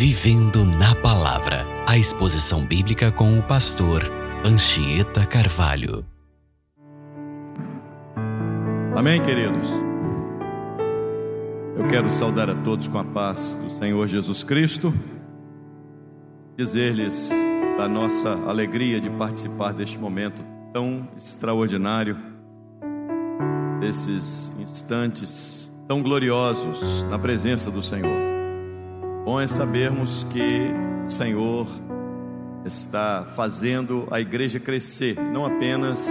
Vivendo na Palavra. A exposição bíblica com o pastor Anchieta Carvalho. Amém, queridos? Eu quero saudar a todos com a paz do Senhor Jesus Cristo, dizer-lhes da nossa alegria de participar deste momento tão extraordinário, desses instantes tão gloriosos na presença do Senhor. Bom é sabermos que o Senhor está fazendo a igreja crescer, não apenas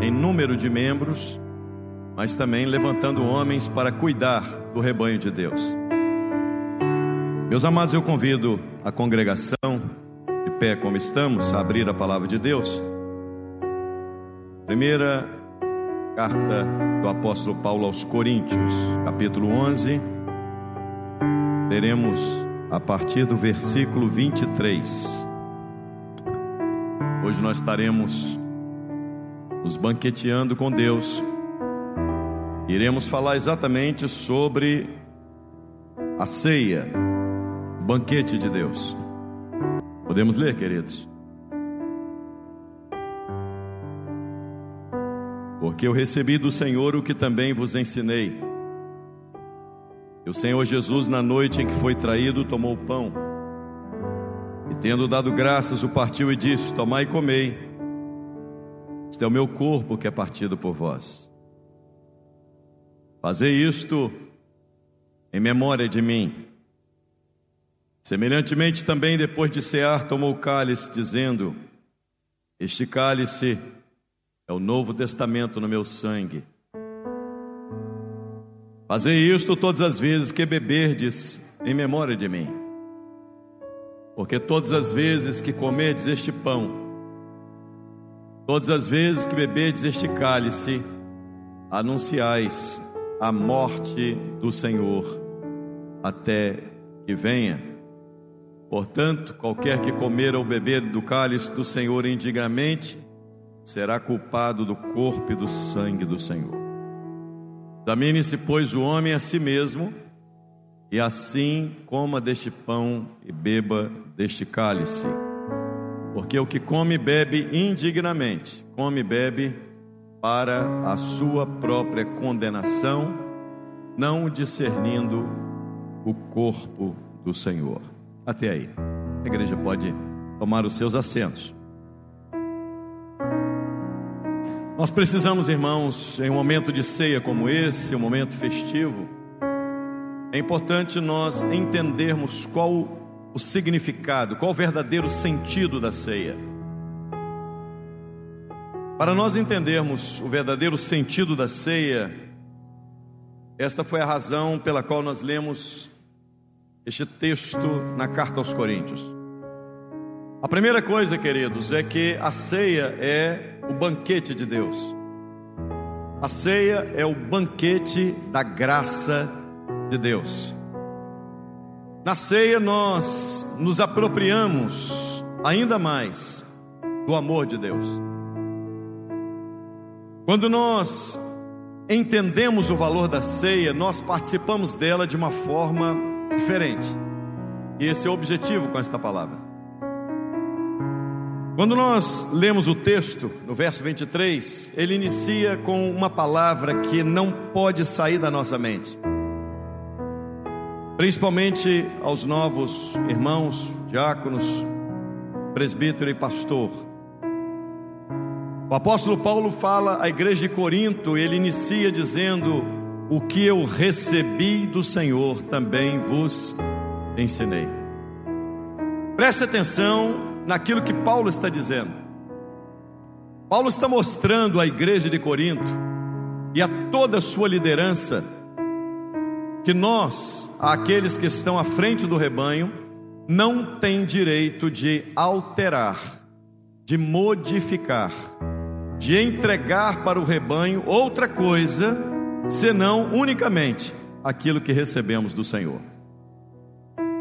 em número de membros, mas também levantando homens para cuidar do rebanho de Deus. Meus amados, eu convido a congregação, de pé como estamos, a abrir a palavra de Deus. Primeira carta do apóstolo Paulo aos Coríntios, capítulo 11. Teremos a partir do versículo 23. Hoje nós estaremos nos banqueteando com Deus Iremos falar exatamente sobre a ceia, banquete de Deus. Podemos ler, queridos? Porque eu recebi do Senhor o que também vos ensinei. E o Senhor Jesus, na noite em que foi traído, tomou o pão. E tendo dado graças, o partiu e disse: Tomai e comei. Este é o meu corpo que é partido por vós. Fazer isto em memória de mim. Semelhantemente, também depois de cear, tomou o cálice, dizendo: Este cálice é o novo testamento no meu sangue. Fazei isto todas as vezes que beberdes em memória de mim. Porque todas as vezes que comerdes este pão, todas as vezes que beberdes este cálice, anunciais a morte do Senhor até que venha. Portanto, qualquer que comer ou beber do cálice do Senhor indignamente será culpado do corpo e do sangue do Senhor. Examine-se, pois, o homem a si mesmo, e assim coma deste pão e beba deste cálice. Porque o que come e bebe indignamente, come e bebe para a sua própria condenação, não discernindo o corpo do Senhor. Até aí. A igreja pode tomar os seus assentos. Nós precisamos, irmãos, em um momento de ceia como esse, um momento festivo, é importante nós entendermos qual o significado, qual o verdadeiro sentido da ceia. Para nós entendermos o verdadeiro sentido da ceia, esta foi a razão pela qual nós lemos este texto na carta aos Coríntios. A primeira coisa, queridos, é que a ceia é o banquete de Deus. A ceia é o banquete da graça de Deus. Na ceia nós nos apropriamos ainda mais do amor de Deus. Quando nós entendemos o valor da ceia, nós participamos dela de uma forma diferente. E esse é o objetivo com esta palavra. Quando nós lemos o texto, no verso 23, ele inicia com uma palavra que não pode sair da nossa mente. Principalmente aos novos irmãos, diáconos, presbítero e pastor. O apóstolo Paulo fala à igreja de Corinto, ele inicia dizendo: O que eu recebi do Senhor também vos ensinei. Preste atenção naquilo que Paulo está dizendo. Paulo está mostrando à igreja de Corinto e a toda a sua liderança que nós, aqueles que estão à frente do rebanho, não tem direito de alterar, de modificar de entregar para o rebanho outra coisa, senão unicamente aquilo que recebemos do Senhor.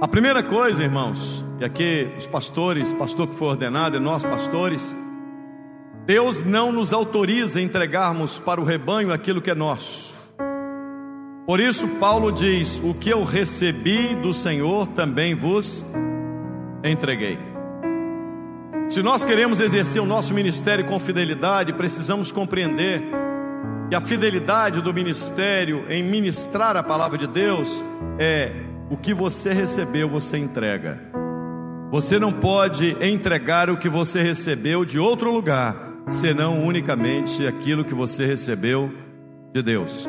A primeira coisa, irmãos, e aqui os pastores, pastor que foi ordenado e nós pastores, Deus não nos autoriza a entregarmos para o rebanho aquilo que é nosso. Por isso, Paulo diz: O que eu recebi do Senhor também vos entreguei. Se nós queremos exercer o nosso ministério com fidelidade, precisamos compreender que a fidelidade do ministério em ministrar a palavra de Deus é o que você recebeu, você entrega. Você não pode entregar o que você recebeu de outro lugar, senão unicamente aquilo que você recebeu de Deus.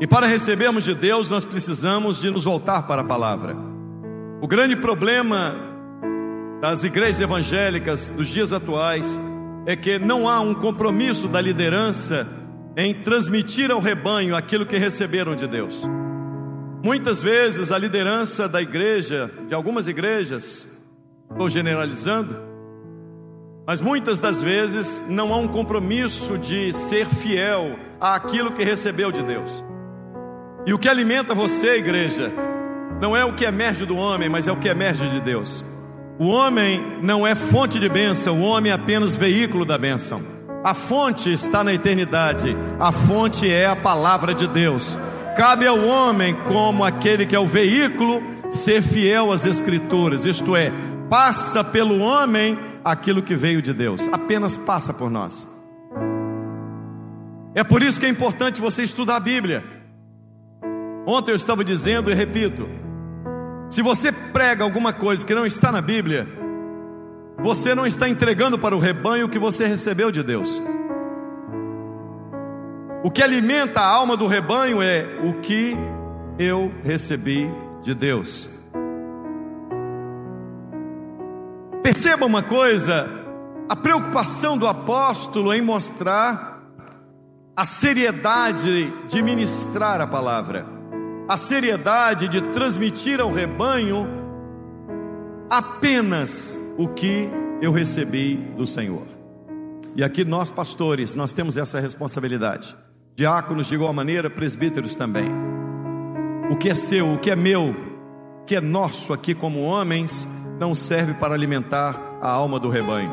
E para recebermos de Deus, nós precisamos de nos voltar para a palavra. O grande problema das igrejas evangélicas dos dias atuais é que não há um compromisso da liderança em transmitir ao rebanho aquilo que receberam de Deus. Muitas vezes a liderança da igreja, de algumas igrejas, estou generalizando, mas muitas das vezes não há um compromisso de ser fiel àquilo que recebeu de Deus. E o que alimenta você, igreja, não é o que emerge do homem, mas é o que emerge de Deus. O homem não é fonte de bênção, o homem é apenas veículo da bênção. A fonte está na eternidade, a fonte é a palavra de Deus. Cabe ao homem, como aquele que é o veículo, ser fiel às Escrituras, isto é, passa pelo homem aquilo que veio de Deus, apenas passa por nós. É por isso que é importante você estudar a Bíblia. Ontem eu estava dizendo e repito: se você prega alguma coisa que não está na Bíblia, você não está entregando para o rebanho o que você recebeu de Deus. O que alimenta a alma do rebanho é o que eu recebi de Deus. Perceba uma coisa: a preocupação do apóstolo em mostrar a seriedade de ministrar a palavra a seriedade de transmitir ao rebanho apenas o que eu recebi do Senhor. E aqui nós pastores, nós temos essa responsabilidade. Diáconos de igual maneira, presbíteros também. O que é seu, o que é meu, o que é nosso aqui como homens, não serve para alimentar a alma do rebanho.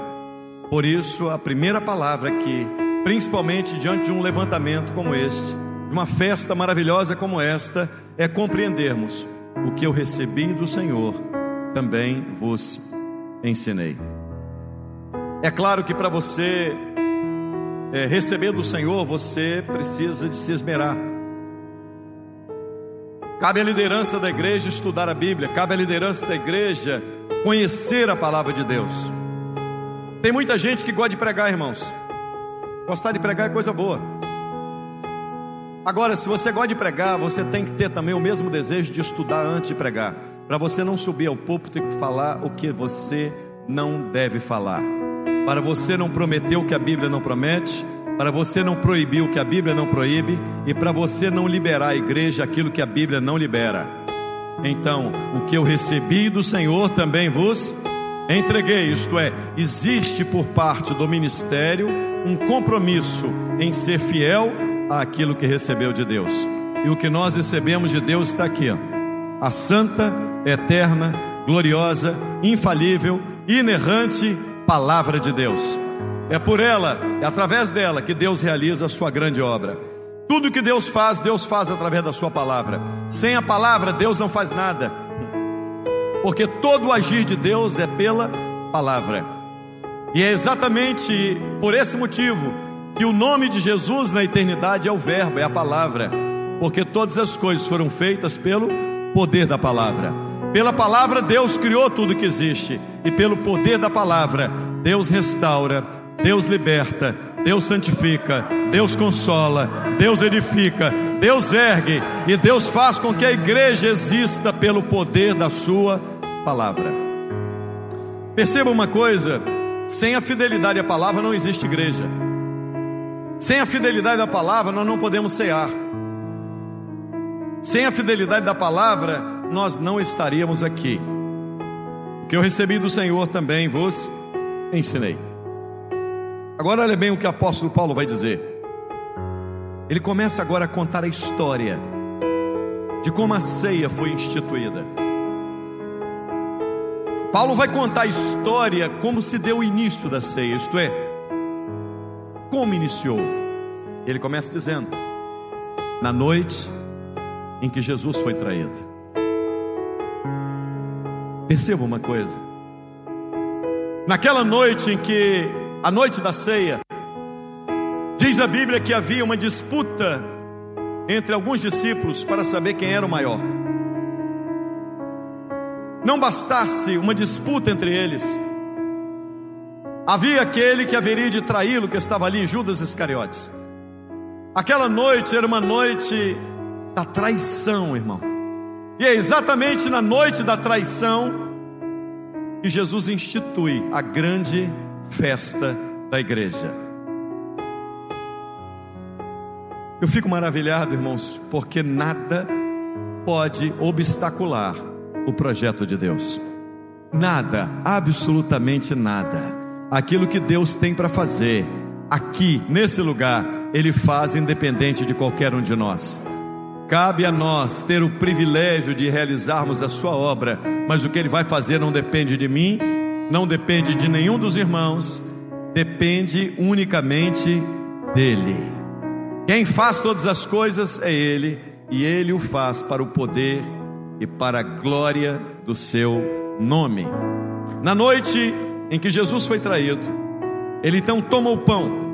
Por isso, a primeira palavra aqui, principalmente diante de um levantamento como este, de uma festa maravilhosa como esta é compreendermos o que eu recebi do Senhor, também vos ensinei. É claro que para você é, receber do Senhor, você precisa de se esmerar. Cabe à liderança da igreja estudar a Bíblia, cabe à liderança da igreja conhecer a palavra de Deus. Tem muita gente que gosta de pregar, irmãos. Gostar de pregar é coisa boa. Agora, se você gosta de pregar, você tem que ter também o mesmo desejo de estudar antes de pregar, para você não subir ao púlpito e falar o que você não deve falar, para você não prometer o que a Bíblia não promete, para você não proibir o que a Bíblia não proíbe e para você não liberar a igreja aquilo que a Bíblia não libera. Então, o que eu recebi do Senhor também vos entreguei, isto é, existe por parte do ministério um compromisso em ser fiel aquilo que recebeu de Deus. E o que nós recebemos de Deus está aqui, a santa, eterna, gloriosa, infalível, inerrante palavra de Deus. É por ela, é através dela que Deus realiza a sua grande obra. Tudo que Deus faz, Deus faz através da sua palavra. Sem a palavra, Deus não faz nada. Porque todo o agir de Deus é pela palavra. E é exatamente por esse motivo que o nome de Jesus na eternidade é o Verbo, é a palavra, porque todas as coisas foram feitas pelo poder da palavra. Pela palavra, Deus criou tudo que existe, e pelo poder da palavra, Deus restaura, Deus liberta, Deus santifica, Deus consola, Deus edifica, Deus ergue e Deus faz com que a igreja exista pelo poder da Sua palavra. Perceba uma coisa: sem a fidelidade à palavra não existe igreja. Sem a fidelidade da palavra, nós não podemos cear. Sem a fidelidade da palavra, nós não estaríamos aqui. O que eu recebi do Senhor também vos ensinei. Agora olha bem o que o apóstolo Paulo vai dizer. Ele começa agora a contar a história de como a ceia foi instituída. Paulo vai contar a história como se deu o início da ceia, isto é, como iniciou? Ele começa dizendo: Na noite em que Jesus foi traído. Perceba uma coisa. Naquela noite em que, a noite da ceia, diz a Bíblia que havia uma disputa entre alguns discípulos para saber quem era o maior. Não bastasse uma disputa entre eles, havia aquele que haveria de traí-lo, que estava ali, Judas Iscariotes. Aquela noite era uma noite da traição, irmão. E é exatamente na noite da traição que Jesus institui a grande festa da igreja. Eu fico maravilhado, irmãos, porque nada pode obstacular o projeto de Deus. Nada, absolutamente nada. Aquilo que Deus tem para fazer aqui, nesse lugar, Ele faz independente de qualquer um de nós. Cabe a nós ter o privilégio de realizarmos a sua obra, mas o que ele vai fazer não depende de mim, não depende de nenhum dos irmãos, depende unicamente dele. Quem faz todas as coisas é ele, e ele o faz para o poder e para a glória do seu nome. Na noite em que Jesus foi traído, ele então toma o pão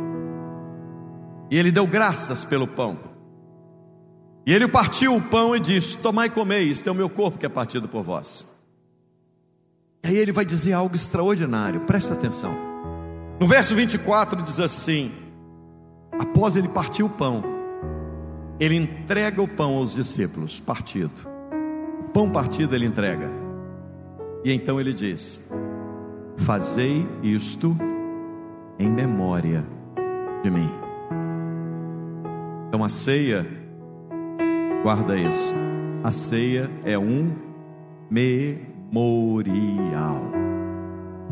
e ele deu graças pelo pão. E ele partiu o pão e disse: Tomai e comei, isto é o meu corpo que é partido por vós. E aí ele vai dizer algo extraordinário, presta atenção. No verso 24 diz assim: Após ele partir o pão, ele entrega o pão aos discípulos, partido. O pão partido ele entrega. E então ele diz: Fazei isto em memória de mim. Então a ceia Guarda isso. A ceia é um memorial.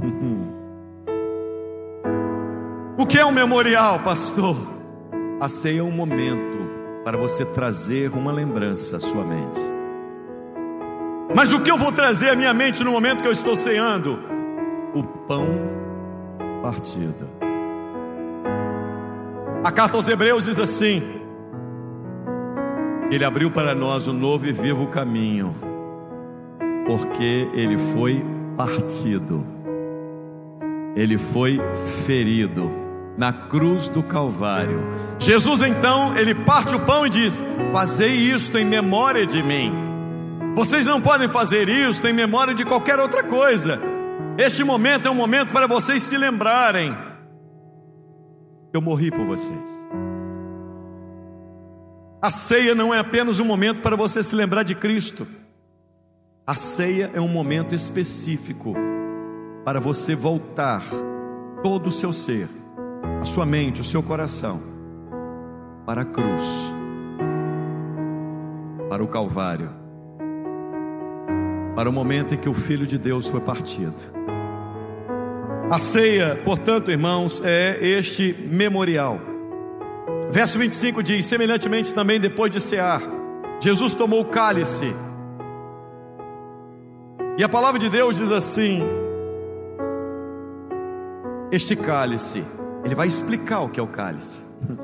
o que é um memorial, pastor? A ceia é um momento para você trazer uma lembrança à sua mente. Mas o que eu vou trazer à minha mente no momento que eu estou ceando? O pão partido. A carta aos Hebreus diz assim: ele abriu para nós um novo e vivo caminho, porque ele foi partido, ele foi ferido na cruz do Calvário. Jesus então, ele parte o pão e diz: Fazei isto em memória de mim. Vocês não podem fazer isto em memória de qualquer outra coisa. Este momento é um momento para vocês se lembrarem. Eu morri por vocês. A ceia não é apenas um momento para você se lembrar de Cristo. A ceia é um momento específico para você voltar todo o seu ser, a sua mente, o seu coração para a cruz, para o Calvário, para o momento em que o Filho de Deus foi partido. A ceia, portanto, irmãos, é este memorial Verso 25 diz: semelhantemente também depois de cear, Jesus tomou o cálice. E a palavra de Deus diz assim: Este cálice, ele vai explicar o que é o cálice.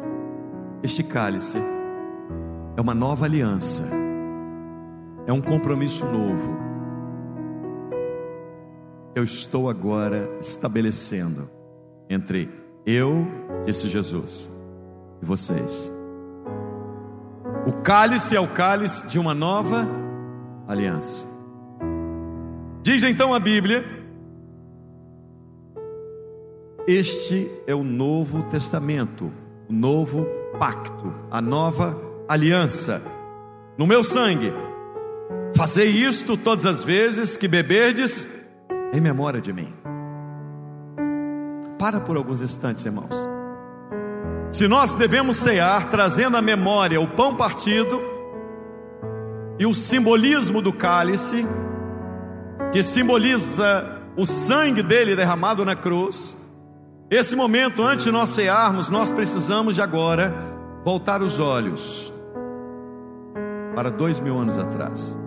Este cálice é uma nova aliança, é um compromisso novo. Eu estou agora estabelecendo entre eu, disse Jesus, e vocês. O cálice é o cálice de uma nova aliança. Diz então a Bíblia: Este é o Novo Testamento, o novo pacto, a nova aliança. No meu sangue, fazei isto todas as vezes que beberdes em memória de mim. Para por alguns instantes, irmãos. Se nós devemos cear trazendo à memória o pão partido e o simbolismo do cálice, que simboliza o sangue dele derramado na cruz, esse momento, antes de nós cearmos, nós precisamos de agora voltar os olhos para dois mil anos atrás.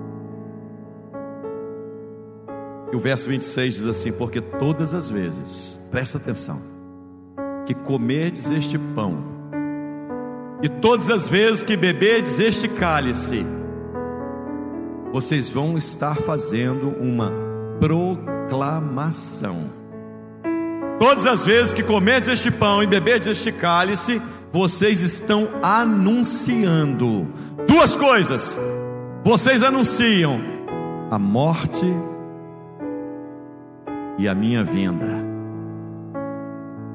E o verso 26 diz assim: Porque todas as vezes, presta atenção, que comerdes este pão, e todas as vezes que beberdes este cálice, vocês vão estar fazendo uma proclamação. Todas as vezes que comerdes este pão e beberdes este cálice, vocês estão anunciando duas coisas. Vocês anunciam a morte e a minha vinda.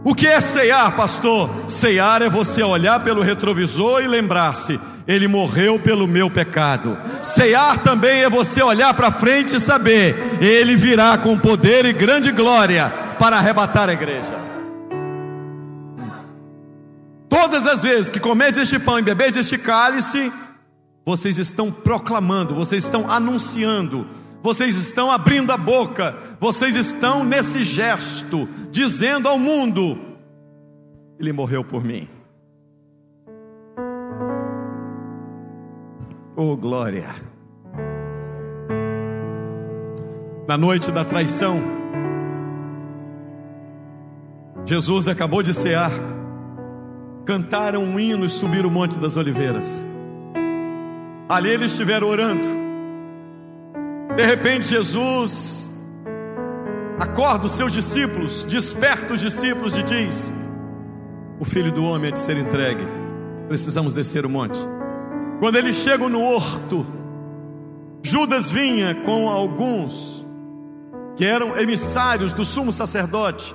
O que é ceiar, pastor? Ceiar é você olhar pelo retrovisor e lembrar-se: Ele morreu pelo meu pecado. Ceiar também é você olhar para frente e saber: Ele virá com poder e grande glória para arrebatar a igreja. Todas as vezes que comedes este pão e bebedes este cálice, vocês estão proclamando, vocês estão anunciando, vocês estão abrindo a boca, vocês estão nesse gesto, dizendo ao mundo: Ele morreu por mim. Oh, glória! Na noite da traição, Jesus acabou de cear, cantaram um hino e subiram o Monte das Oliveiras. Ali eles estiveram orando. De repente, Jesus acorda os seus discípulos, desperta os discípulos e diz: O filho do homem é de ser entregue, precisamos descer o monte. Quando eles chegam no horto, Judas vinha com alguns que eram emissários do sumo sacerdote,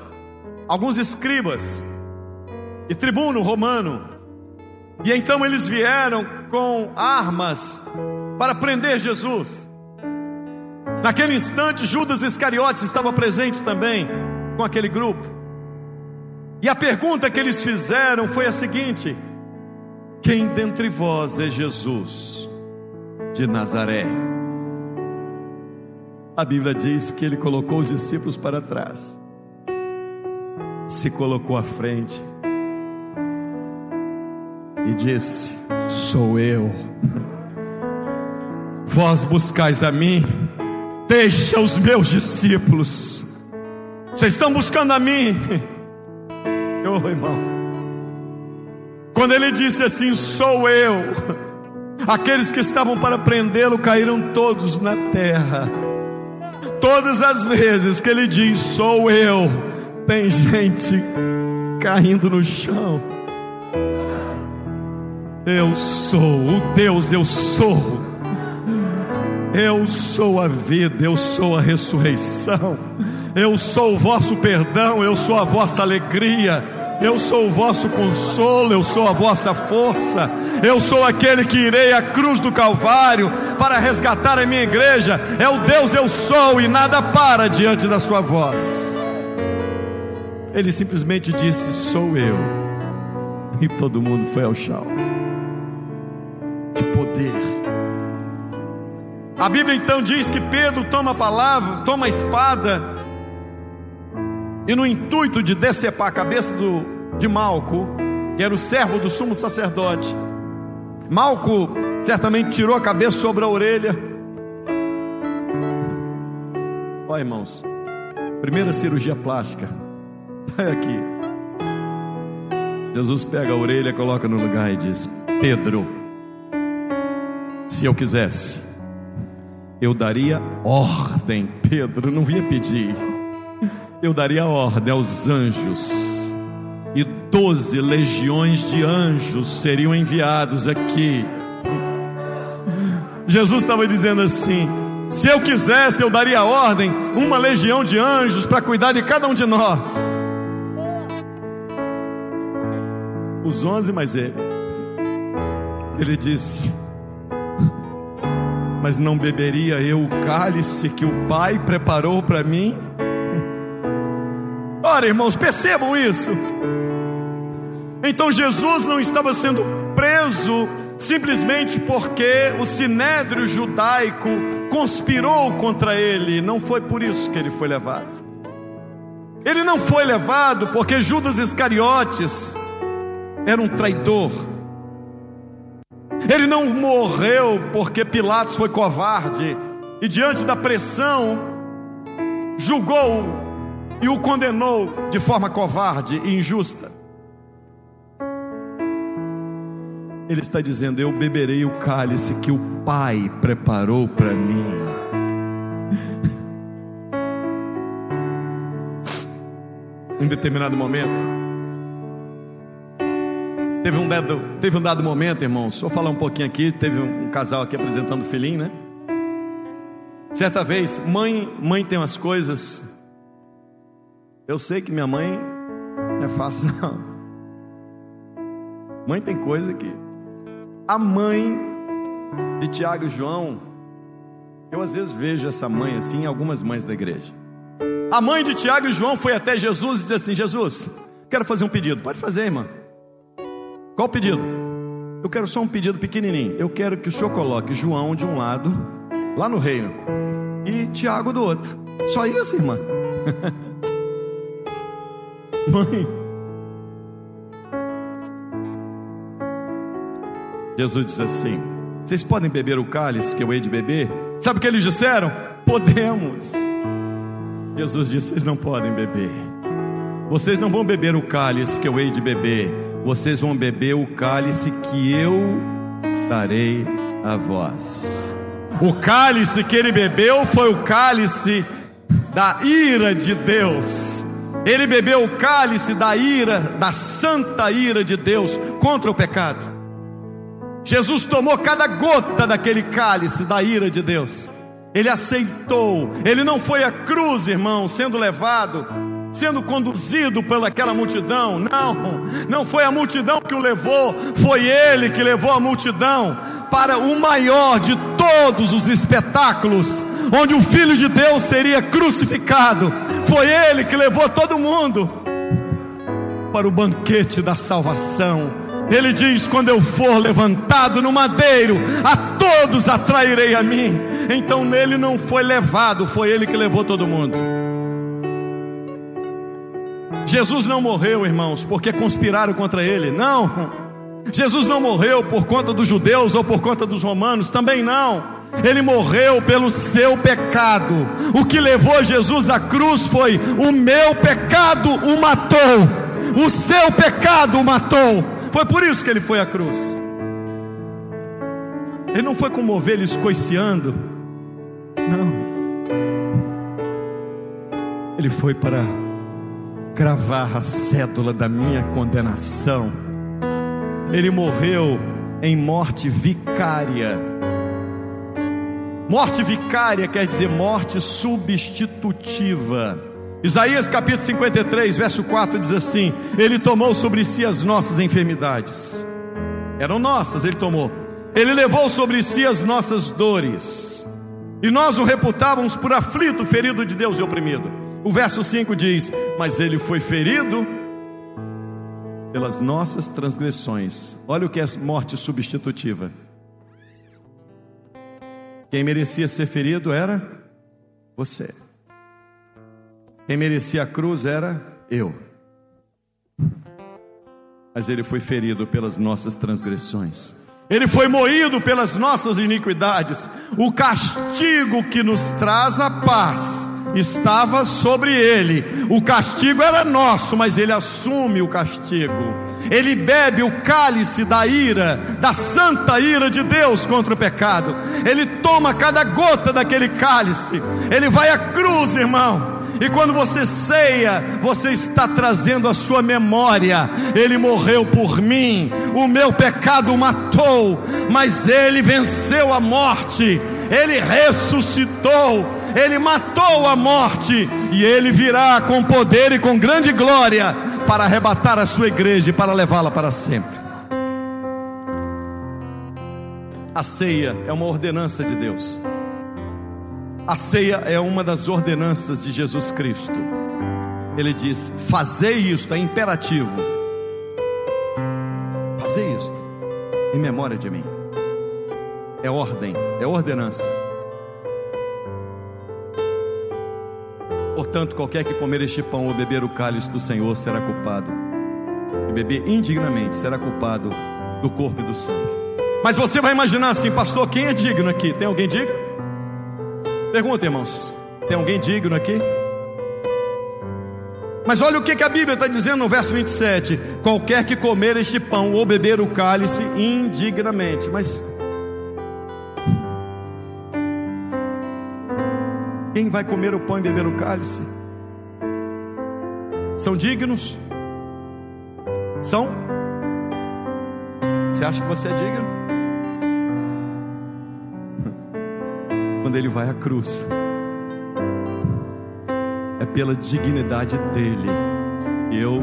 alguns escribas e tribuno romano, e então eles vieram com armas para prender Jesus. Naquele instante, Judas Iscariotes estava presente também com aquele grupo. E a pergunta que eles fizeram foi a seguinte: Quem dentre vós é Jesus de Nazaré? A Bíblia diz que ele colocou os discípulos para trás, se colocou à frente e disse: Sou eu. Vós buscais a mim Deixa os meus discípulos. Vocês estão buscando a mim. Oh, irmão. Quando ele disse assim: Sou eu. Aqueles que estavam para prendê-lo caíram todos na terra. Todas as vezes que ele diz: Sou eu, tem gente caindo no chão. Eu sou o Deus, eu sou eu sou a vida, eu sou a ressurreição, eu sou o vosso perdão, eu sou a vossa alegria, eu sou o vosso consolo, eu sou a vossa força, eu sou aquele que irei à cruz do Calvário para resgatar a minha igreja, é o Deus eu sou e nada para diante da sua voz. Ele simplesmente disse: Sou eu, e todo mundo foi ao chão. Que poder! A Bíblia então diz que Pedro toma a palavra, toma a espada, e no intuito de decepar a cabeça do, de Malco, que era o servo do sumo sacerdote, Malco certamente tirou a cabeça sobre a orelha. Olha, irmãos, primeira cirurgia plástica. Olha aqui. Jesus pega a orelha, coloca no lugar e diz: Pedro, se eu quisesse, eu daria ordem, Pedro não ia pedir, eu daria ordem aos anjos, e doze legiões de anjos seriam enviados aqui. Jesus estava dizendo assim: se eu quisesse, eu daria ordem, uma legião de anjos para cuidar de cada um de nós. Os onze mais ele. Ele disse: mas não beberia eu o cálice que o Pai preparou para mim? Ora, irmãos, percebam isso. Então Jesus não estava sendo preso simplesmente porque o sinédrio judaico conspirou contra ele, não foi por isso que ele foi levado. Ele não foi levado porque Judas Iscariotes era um traidor ele não morreu porque Pilatos foi covarde e, diante da pressão, julgou e o condenou de forma covarde e injusta. Ele está dizendo: Eu beberei o cálice que o Pai preparou para mim. em determinado momento, teve um dado, teve um dado momento, irmãos. Só falar um pouquinho aqui. Teve um, um casal aqui apresentando o filhinho, né? Certa vez, mãe, mãe tem umas coisas. Eu sei que minha mãe não é fácil, não. Mãe tem coisa que. A mãe de Tiago e João, eu às vezes vejo essa mãe assim em algumas mães da igreja. A mãe de Tiago e João foi até Jesus e disse assim: Jesus, quero fazer um pedido. Pode fazer, irmã. Qual o pedido? Eu quero só um pedido pequenininho. Eu quero que o senhor coloque João de um lado, lá no reino, e Tiago do outro. Só isso, irmã. Mãe. Jesus diz assim: Vocês podem beber o cálice que eu hei de beber? Sabe o que eles disseram? Podemos. Jesus disse: Vocês não podem beber. Vocês não vão beber o cálice que eu hei de beber. Vocês vão beber o cálice que eu darei a vós. O cálice que ele bebeu foi o cálice da ira de Deus. Ele bebeu o cálice da ira, da santa ira de Deus contra o pecado. Jesus tomou cada gota daquele cálice da ira de Deus. Ele aceitou. Ele não foi à cruz, irmão, sendo levado, sendo conduzido pelaquela multidão. Não, não foi a multidão que o levou, foi ele que levou a multidão para o maior de todos os espetáculos, onde o Filho de Deus seria crucificado. Foi ele que levou todo mundo para o banquete da salvação. Ele diz: Quando eu for levantado no madeiro, a todos atrairei a mim. Então nele não foi levado, foi ele que levou todo mundo. Jesus não morreu, irmãos, porque conspiraram contra ele. Não. Jesus não morreu por conta dos judeus ou por conta dos romanos, também não. Ele morreu pelo seu pecado. O que levou Jesus à cruz foi: o meu pecado o matou, o seu pecado o matou. Foi por isso que ele foi à cruz. Ele não foi como ovelha escoiciando, não. Ele foi para cravar a cédula da minha condenação. Ele morreu em morte vicária. Morte vicária quer dizer morte substitutiva. Isaías capítulo 53, verso 4 diz assim: Ele tomou sobre si as nossas enfermidades, eram nossas, Ele tomou. Ele levou sobre si as nossas dores, e nós o reputávamos por aflito, ferido de Deus e oprimido. O verso 5 diz: Mas ele foi ferido pelas nossas transgressões. Olha o que é morte substitutiva. Quem merecia ser ferido era você. Quem merecia a cruz era eu. Mas ele foi ferido pelas nossas transgressões. Ele foi moído pelas nossas iniquidades. O castigo que nos traz a paz estava sobre ele. O castigo era nosso, mas ele assume o castigo. Ele bebe o cálice da ira, da santa ira de Deus contra o pecado. Ele toma cada gota daquele cálice. Ele vai à cruz, irmão. E quando você ceia, você está trazendo a sua memória. Ele morreu por mim, o meu pecado matou, mas ele venceu a morte, ele ressuscitou, ele matou a morte, e ele virá com poder e com grande glória para arrebatar a sua igreja e para levá-la para sempre. A ceia é uma ordenança de Deus. A ceia é uma das ordenanças de Jesus Cristo. Ele diz: Fazei isto, é imperativo. Fazei isto, em memória de mim. É ordem, é ordenança. Portanto, qualquer que comer este pão ou beber o cálice do Senhor será culpado. E beber indignamente será culpado do corpo e do sangue. Mas você vai imaginar assim, pastor, quem é digno aqui? Tem alguém digno? Pergunta, irmãos: tem alguém digno aqui? Mas olha o que, a Bíblia está dizendo no verso 27: qualquer que comer este pão ou beber o cálice indignamente. Mas vai comer o pão e beber o cálice? São dignos? São? Você acha que você é digno? Quando ele vai à cruz é pela dignidade dele eu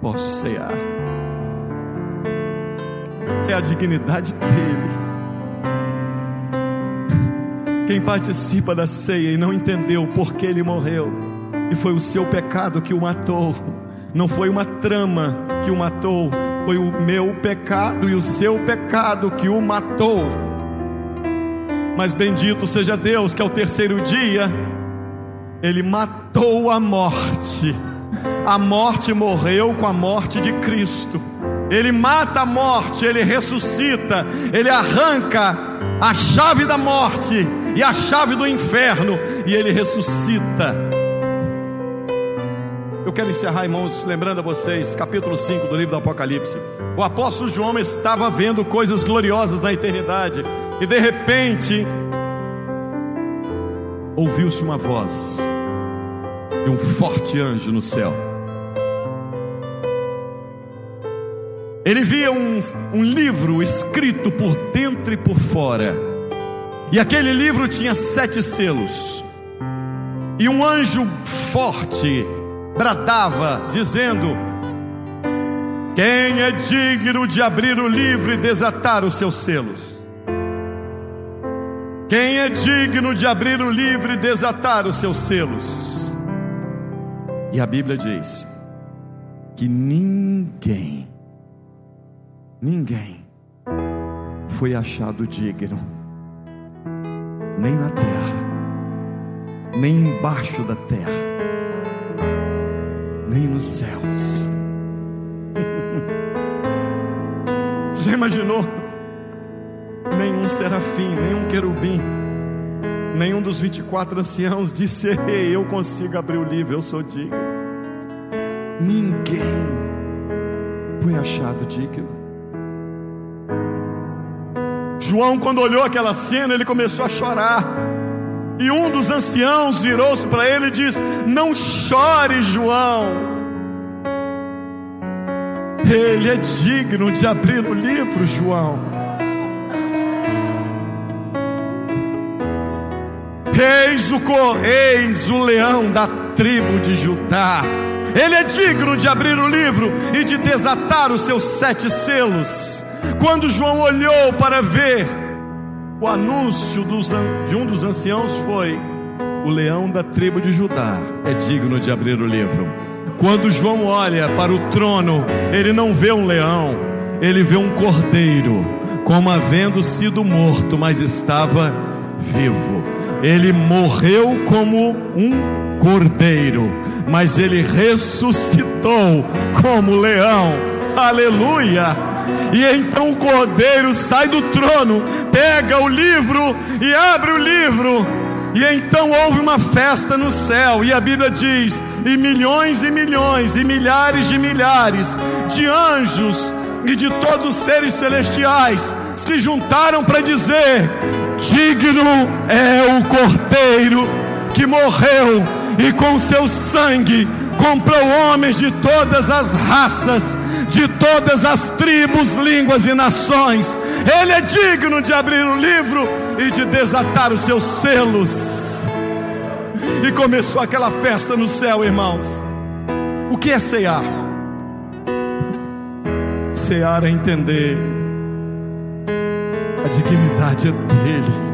posso cear. É a dignidade dele. Quem participa da ceia e não entendeu por que ele morreu, e foi o seu pecado que o matou, não foi uma trama que o matou, foi o meu pecado e o seu pecado que o matou. Mas bendito seja Deus que ao terceiro dia ele matou a morte. A morte morreu com a morte de Cristo. Ele mata a morte, ele ressuscita, ele arranca a chave da morte e a chave do inferno e ele ressuscita. Eu quero encerrar, irmãos, lembrando a vocês, capítulo 5 do livro do Apocalipse. O apóstolo João estava vendo coisas gloriosas na eternidade e de repente ouviu-se uma voz de um forte anjo no céu. Ele via um, um livro escrito por dentro e por fora, e aquele livro tinha sete selos, e um anjo forte bradava, dizendo: Quem é digno de abrir o livro e desatar os seus selos? Quem é digno de abrir o livro e desatar os seus selos? E a Bíblia diz que ninguém, ninguém foi achado digno, nem na terra, nem embaixo da terra, nem nos céus. Você já imaginou? nenhum serafim, nenhum querubim, nenhum dos 24 anciãos disse: Ei, eu consigo abrir o livro, eu sou digno. Ninguém foi achado digno. João, quando olhou aquela cena, ele começou a chorar. E um dos anciãos virou-se para ele e disse: Não chore, João. Ele é digno de abrir o livro, João. Eis o, eis o leão da tribo de Judá. Ele é digno de abrir o livro e de desatar os seus sete selos. Quando João olhou para ver, o anúncio dos, de um dos anciãos foi: O leão da tribo de Judá é digno de abrir o livro. Quando João olha para o trono, ele não vê um leão, ele vê um cordeiro, como havendo sido morto, mas estava vivo. Ele morreu como um cordeiro, mas ele ressuscitou como leão. Aleluia! E então o cordeiro sai do trono, pega o livro e abre o livro. E então houve uma festa no céu, e a Bíblia diz: e milhões e milhões, e milhares de milhares de anjos e de todos os seres celestiais se juntaram para dizer: Digno é o Cordeiro que morreu e com seu sangue comprou homens de todas as raças, de todas as tribos, línguas e nações. Ele é digno de abrir o livro e de desatar os seus selos. E começou aquela festa no céu, irmãos. O que é cear? Cear é entender a dignidade dele.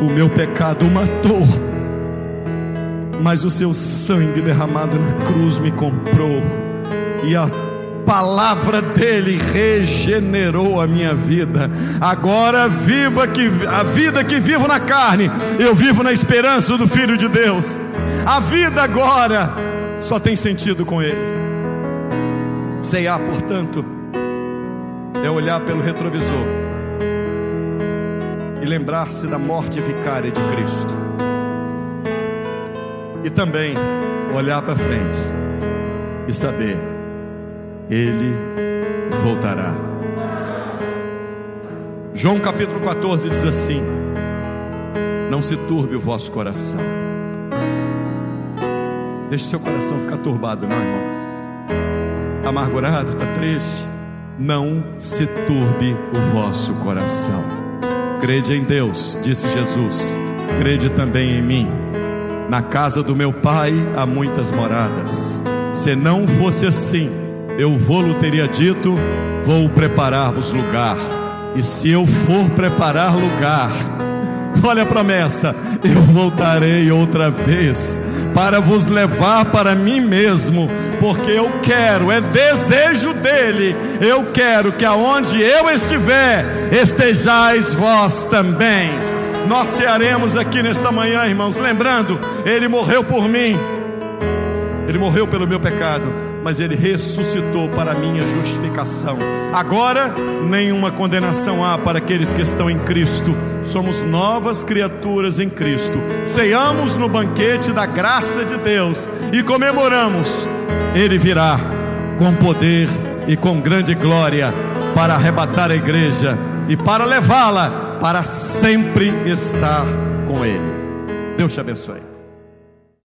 O meu pecado matou, mas o seu sangue derramado na cruz me comprou, e a palavra dele regenerou a minha vida. Agora viva que a vida que vivo na carne, eu vivo na esperança do filho de Deus. A vida agora só tem sentido com ele. Ceiar, portanto, é olhar pelo retrovisor e lembrar-se da morte vicária de Cristo. E também olhar para frente e saber, Ele voltará. João capítulo 14 diz assim: Não se turbe o vosso coração. Deixe seu coração ficar turbado, não, irmão. Está amargurado, está triste. Não se turbe o vosso coração. Crede em Deus, disse Jesus. Crede também em mim. Na casa do meu pai há muitas moradas. Se não fosse assim, eu vou-lhe teria dito: Vou preparar-vos lugar. E se eu for preparar lugar, olha a promessa: eu voltarei outra vez para vos levar para mim mesmo, porque eu quero, é desejo dele, eu quero que aonde eu estiver, estejais vós também nós cearemos aqui nesta manhã, irmãos, lembrando, Ele morreu por mim, Ele morreu pelo meu pecado, mas Ele ressuscitou para minha justificação. Agora, nenhuma condenação há para aqueles que estão em Cristo, somos novas criaturas em Cristo. Ceiamos no banquete da graça de Deus e comemoramos, Ele virá com poder e com grande glória para arrebatar a igreja e para levá-la para sempre estar com Ele. Deus te abençoe.